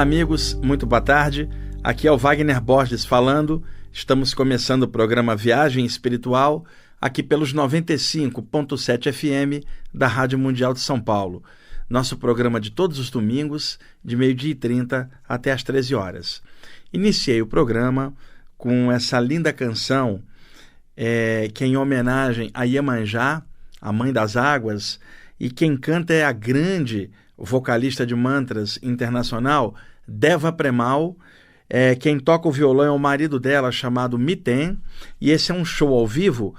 Olá, amigos, muito boa tarde. Aqui é o Wagner Borges falando. Estamos começando o programa Viagem Espiritual, aqui pelos 95.7 FM da Rádio Mundial de São Paulo. Nosso programa de todos os domingos, de meio-dia e 30 até às 13 horas. Iniciei o programa com essa linda canção, é, que é em homenagem a Iemanjá, a Mãe das Águas, e quem canta é a grande vocalista de mantras internacional, Deva Premal. É, quem toca o violão é o marido dela, chamado Miten, e esse é um show ao vivo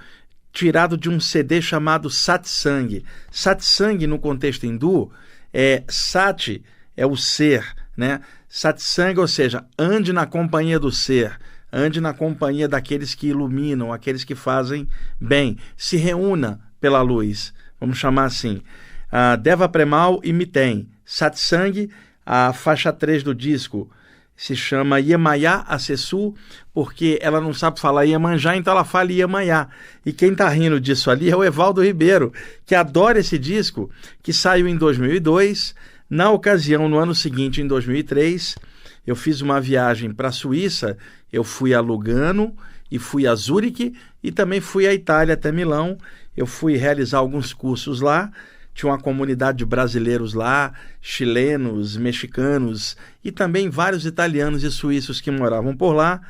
tirado de um CD chamado Satsang. Satsang, no contexto hindu, é Sati é o ser, né? Satsang, ou seja, ande na companhia do ser, ande na companhia daqueles que iluminam, aqueles que fazem bem, se reúna pela luz, vamos chamar assim uh, Deva Premal e Miten. Satsang, a faixa 3 do disco, se chama Yemaya Acessu, porque ela não sabe falar Iemanjá, então ela fala Iemanjá. E quem está rindo disso ali é o Evaldo Ribeiro, que adora esse disco, que saiu em 2002. Na ocasião, no ano seguinte, em 2003, eu fiz uma viagem para a Suíça, eu fui a Lugano e fui a Zurique e também fui à Itália até Milão. Eu fui realizar alguns cursos lá tinha uma comunidade de brasileiros lá, chilenos, mexicanos e também vários italianos e suíços que moravam por lá,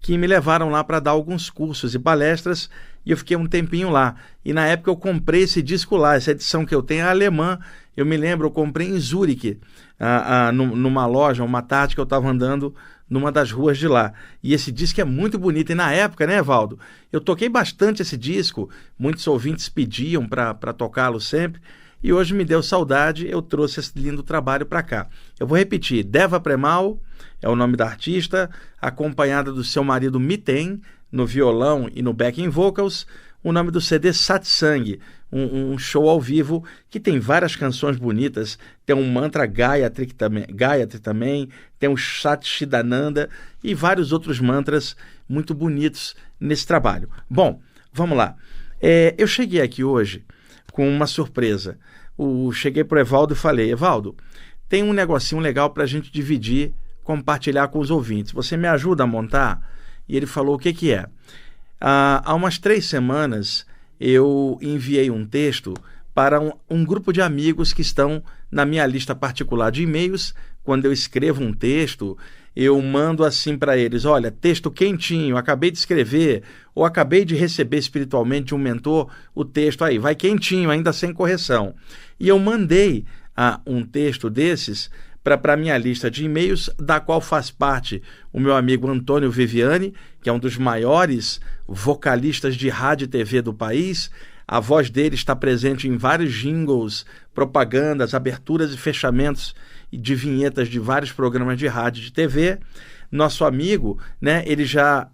que me levaram lá para dar alguns cursos e palestras e eu fiquei um tempinho lá. E na época eu comprei esse disco lá, essa edição que eu tenho é alemã. Eu me lembro, eu comprei em Zurique, ah, ah, numa loja, uma tarde que eu estava andando numa das ruas de lá. E esse disco é muito bonito. E na época, né, Valdo? Eu toquei bastante esse disco, muitos ouvintes pediam para tocá-lo sempre. E hoje me deu saudade, eu trouxe esse lindo trabalho para cá. Eu vou repetir: Deva Premal é o nome da artista, acompanhada do seu marido Miten no violão e no backing vocals. O nome do CD Satsang, um, um, show ao vivo que tem várias canções bonitas. Tem um mantra Gayatri também, Gayatri também tem um Satchidananda e vários outros mantras muito bonitos nesse trabalho. Bom, vamos lá. É, eu cheguei aqui hoje com uma surpresa. O, cheguei para o Evaldo e falei: Evaldo, tem um negocinho legal para a gente dividir, compartilhar com os ouvintes. Você me ajuda a montar? E ele falou: o que, que é? Ah, há umas três semanas eu enviei um texto para um, um, grupo de amigos que estão na minha lista particular de e-mails. Quando eu escrevo um texto, eu mando assim para eles: olha, texto quentinho, acabei de escrever, ou acabei de receber espiritualmente um mentor o texto aí, vai quentinho, ainda sem correção. E eu mandei ah, um texto desses para a minha lista de e-mails, da qual faz parte o meu amigo Antônio Viviani, que é um dos maiores vocalistas de rádio e TV do país. A voz dele está presente em vários jingles, propagandas, aberturas e fechamentos de vinhetas de vários programas de rádio e de TV. Nosso amigo, né, ele já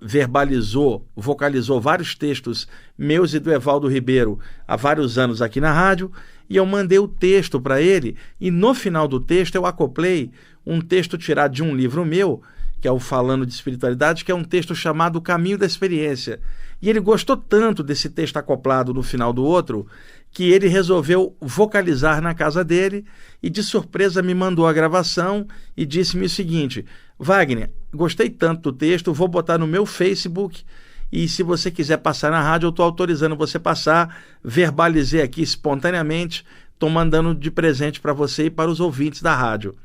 verbalizou, vocalizou vários textos meus e do Evaldo Ribeiro há vários anos aqui na rádio, e eu mandei o texto para ele, e no final do texto eu acoplei um texto tirado de um livro meu, que é o Falando de Espiritualidade, que é um texto chamado O Caminho da Experiência. E ele gostou tanto desse texto acoplado no final do outro, que ele resolveu vocalizar na casa dele e de surpresa me mandou a gravação e disse-me o seguinte: Wagner, gostei tanto do texto, vou botar no meu Facebook e se você quiser passar na rádio, eu estou autorizando você passar. Verbalizei aqui espontaneamente, estou mandando de presente para você e para os ouvintes da rádio.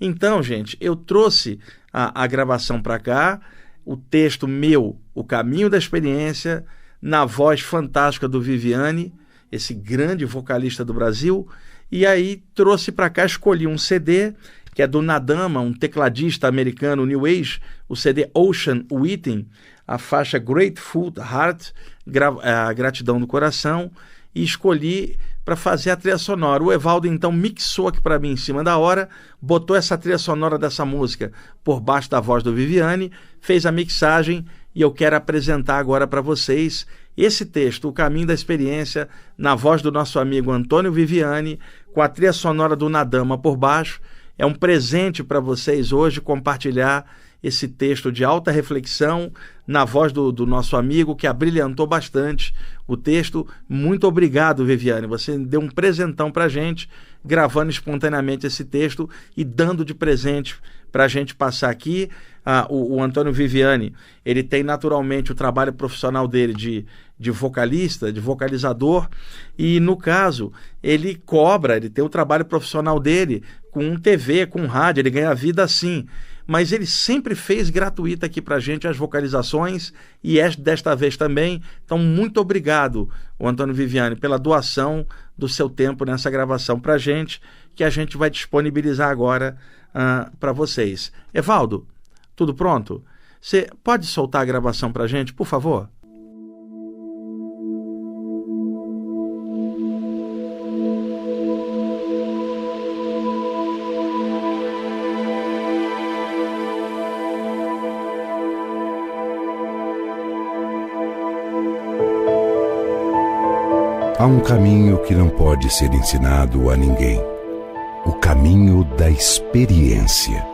Então, gente, eu trouxe a, a gravação para cá, o texto meu, O Caminho da Experiência, na voz fantástica do Viviane esse grande vocalista do Brasil, e aí trouxe para cá, escolhi um CD que é do Nadama, um tecladista americano New Age, o CD Ocean Waiting, a faixa Grateful Heart, a gratidão do coração, e escolhi para fazer a trilha sonora. O Evaldo então mixou aqui para mim em cima da hora, botou essa trilha sonora dessa música por baixo da voz do Viviane, fez a mixagem e eu quero apresentar agora para vocês esse texto, O Caminho da Experiência, na voz do nosso amigo Antônio Viviani, com a trilha sonora do Nadama por baixo. É um presente para vocês hoje compartilhar esse texto de alta reflexão na voz do, do, nosso amigo que abrilhantou bastante o texto. Muito obrigado, Viviane. Você deu um presentão para gente gravando espontaneamente esse texto e dando de presente para a gente passar aqui. Ah, o, o, Antônio Viviani, ele tem naturalmente o trabalho profissional dele de, de vocalista, de vocalizador, e no caso, ele cobra, ele tem o trabalho profissional dele com TV, com rádio, ele ganha vida assim. Mas ele sempre fez gratuito aqui para gente as vocalizações e é desta vez também. Então, muito obrigado, o Antônio Viviani, pela doação do seu tempo nessa gravação para gente, que a gente vai disponibilizar agora uh, para vocês. Evaldo, tudo pronto? Você pode soltar a gravação para gente, por favor? Há um caminho que não pode ser ensinado a ninguém: o caminho da experiência.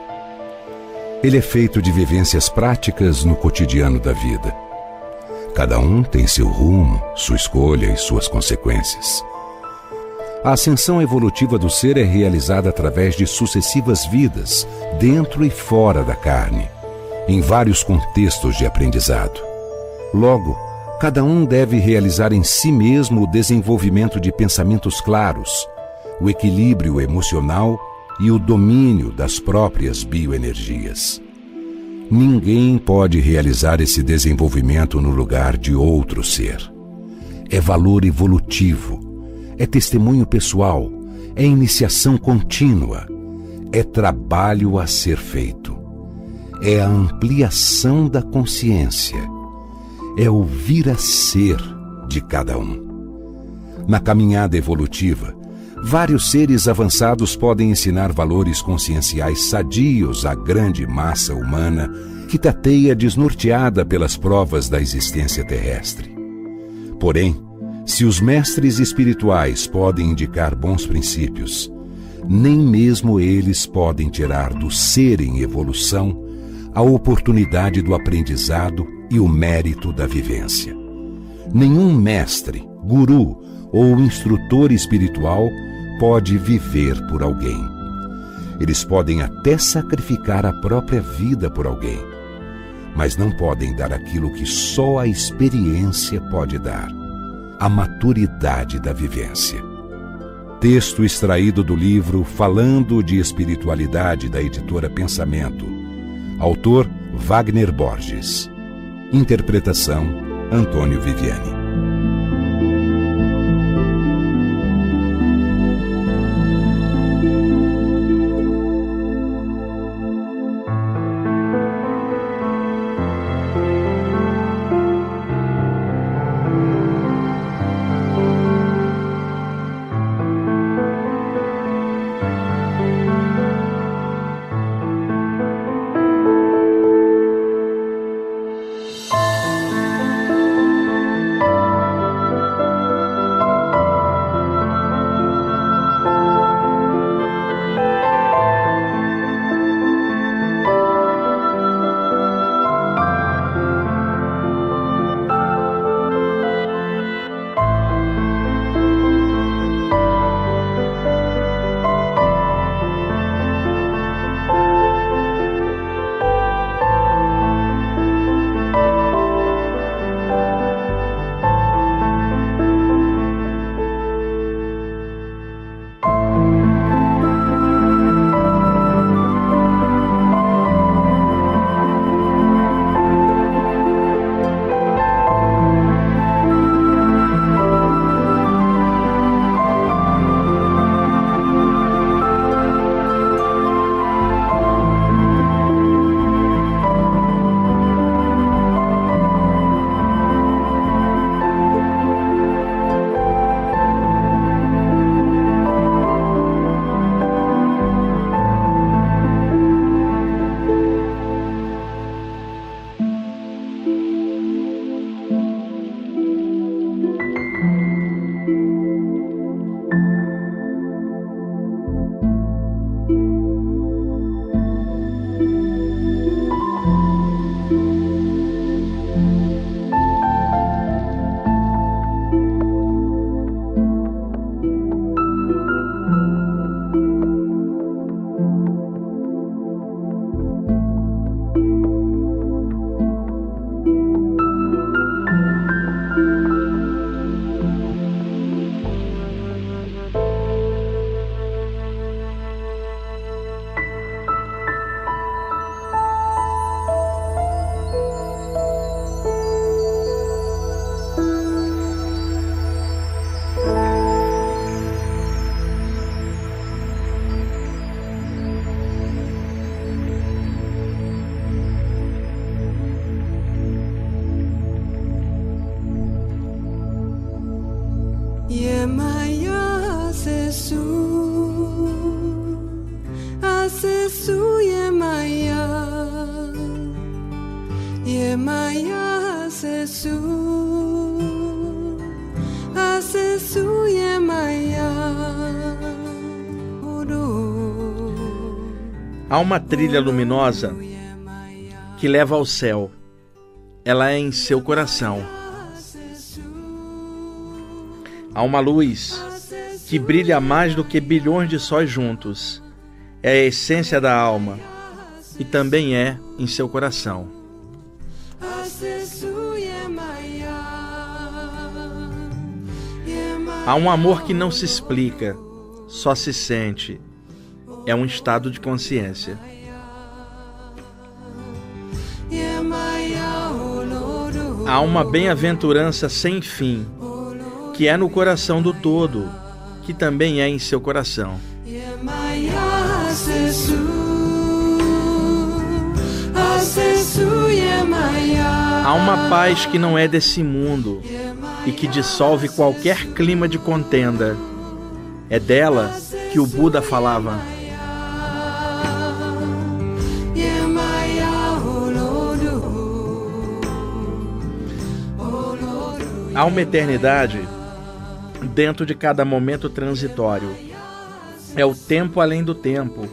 Ele é feito de vivências práticas no cotidiano da vida. Cada um tem seu rumo, sua escolha e suas consequências. A ascensão evolutiva do ser é realizada através de sucessivas vidas, dentro e fora da carne, em vários contextos de aprendizado. Logo, cada um deve realizar em si mesmo o desenvolvimento de pensamentos claros, o equilíbrio emocional e o domínio das próprias bioenergias. Ninguém pode realizar esse desenvolvimento no lugar de outro ser. É valor evolutivo, é testemunho pessoal, é iniciação contínua, é trabalho a ser feito, é a ampliação da consciência, é o vir a ser de cada um. Na caminhada evolutiva, Vários seres avançados podem ensinar valores conscienciais sadios à grande massa humana que tateia desnorteada pelas provas da existência terrestre. Porém, se os mestres espirituais podem indicar bons princípios, nem mesmo eles podem tirar do ser em evolução a oportunidade do aprendizado e o mérito da vivência. Nenhum mestre, guru ou instrutor espiritual pode viver por alguém. Eles podem até sacrificar a própria vida por alguém, mas não podem dar aquilo que só a experiência pode dar a maturidade da vivência. Texto extraído do livro Falando de Espiritualidade da editora Pensamento. Autor Wagner Borges. Interpretação Antônio Viviani. Há uma trilha luminosa que leva ao céu. Ela é em seu coração. Há uma luz que brilha mais do que bilhões de sóis juntos. É a essência da alma e também é em seu coração. Há um amor que não se explica, só se sente. É um estado de consciência. Há uma bem-aventurança sem fim, que é no coração do todo, que também é em seu coração. Há uma paz que não é desse mundo e que dissolve qualquer clima de contenda. É dela que o Buda falava. Há uma eternidade dentro de cada momento transitório. É o tempo além do tempo,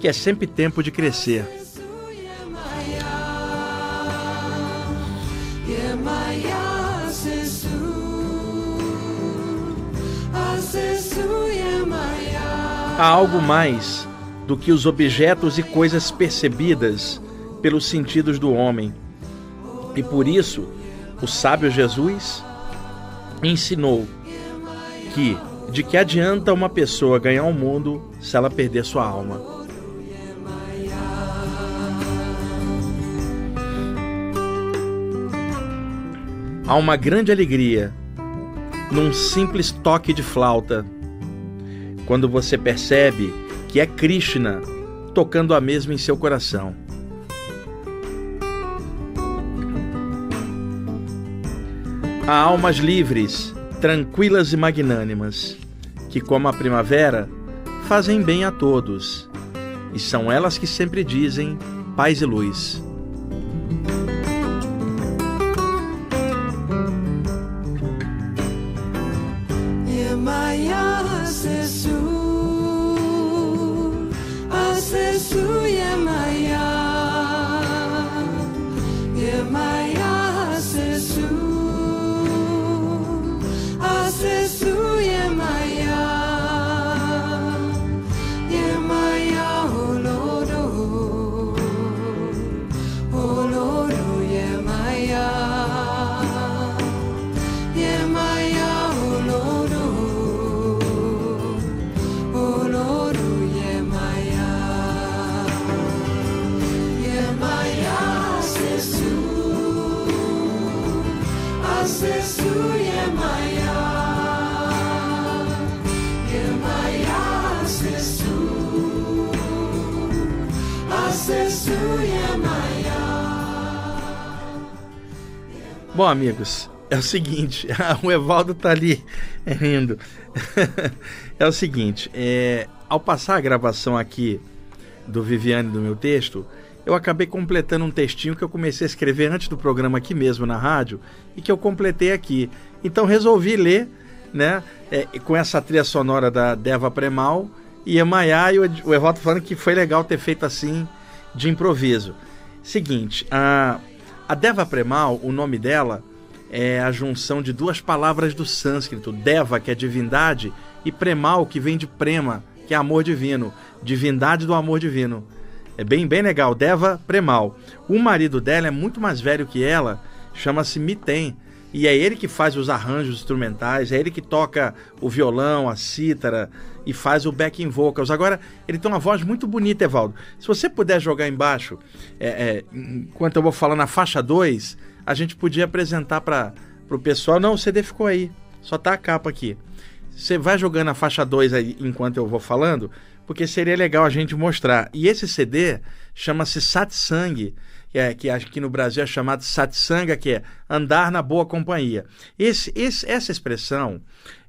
que é sempre tempo de crescer. Há algo mais do que os objetos e coisas percebidas pelos sentidos do homem. E por isso, o sábio Jesus ensinou que de que adianta uma pessoa ganhar o um mundo se ela perder sua alma. Há uma grande alegria num simples toque de flauta, quando você percebe que é Krishna tocando a mesma em seu coração. Há almas livres, tranquilas e magnânimas, que, como a primavera, fazem bem a todos, e são elas que sempre dizem paz e luz. Bom, amigos, é o seguinte, o Evaldo tá ali rindo. é o seguinte, é, ao passar a gravação aqui do Viviane do meu texto, eu acabei completando um textinho que eu comecei a escrever antes do programa aqui mesmo na rádio e que eu completei aqui. Então resolvi ler, né, é, com essa trilha sonora da Deva Premal e Emaia e o Evaldo falando que foi legal ter feito assim de improviso. Seguinte, a a Deva Premal, o nome dela é a junção de duas palavras do sânscrito, Deva, que é divindade, e Premal, que vem de Prema, que é amor divino, divindade do amor divino. É bem, bem legal, Deva Premal. O marido dela é muito mais velho que ela, chama-se Miten, e é ele que faz os arranjos instrumentais, é ele que toca o violão, a cítara e faz o backing vocals. Agora, ele tem uma voz muito bonita, Evaldo. Se você puder jogar embaixo, é, é, enquanto eu vou falar na faixa 2, a gente podia apresentar para o pessoal. Não, o CD ficou aí, só tá a capa aqui. Você vai jogando a faixa 2 aí enquanto eu vou falando, porque seria legal a gente mostrar. E esse CD chama-se Satsang que, é, que aqui no Brasil é chamado satsanga, que é andar na boa companhia. Esse, esse, essa expressão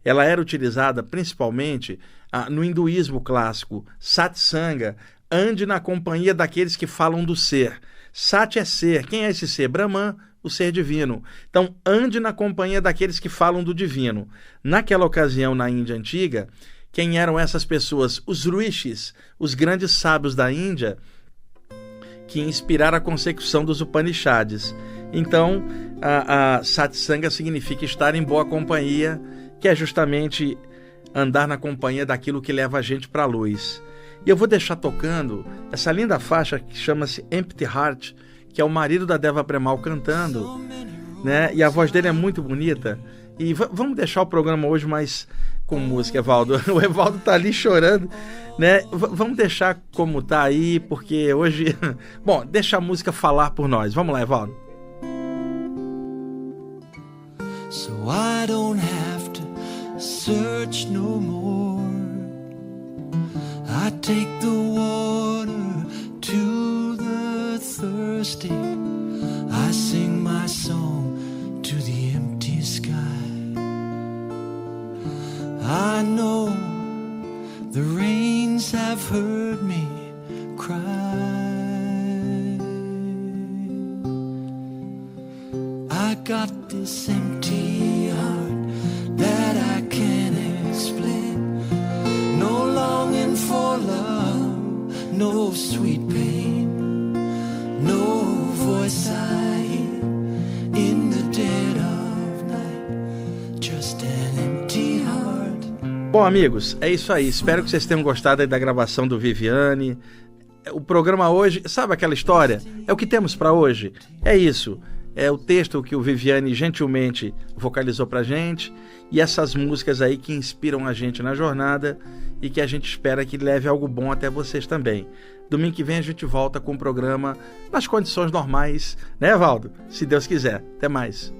ela era utilizada principalmente ah, no hinduísmo clássico. Satsanga, ande na companhia daqueles que falam do ser. Sat é ser. Quem é esse ser? Brahman, o ser divino. Então, ande na companhia daqueles que falam do divino. Naquela ocasião, na Índia antiga, quem eram essas pessoas? Os rishis, os grandes sábios da Índia, que inspiraram a consecução dos Upanishads. Então, a, a satsanga significa estar em boa companhia, que é justamente andar na companhia daquilo que leva a gente para a luz. E eu vou deixar tocando essa linda faixa que chama-se Empty Heart, que é o marido da Deva Premal cantando, né? E a voz dele é muito bonita. E vamos deixar o programa hoje mais com música, Evaldo. O Evaldo tá ali chorando, né? V vamos deixar como tá aí, porque hoje, bom, deixa a música falar por nós. Vamos lá, Evaldo. So I don't have to search no more. I take the water to the thirsty. I sing my song I know the rains have heard me cry. I got this empty Bom, amigos, é isso aí. Espero que vocês tenham gostado da gravação do Viviane. O programa hoje, sabe aquela história? É o que temos para hoje. É isso é o texto que o Viviane gentilmente vocalizou pra gente e essas músicas aí que inspiram a gente na jornada e que a gente espera que leve algo bom até vocês também. Domingo que vem a gente volta com o programa nas condições normais, né, Valdo? Se Deus quiser. Até mais.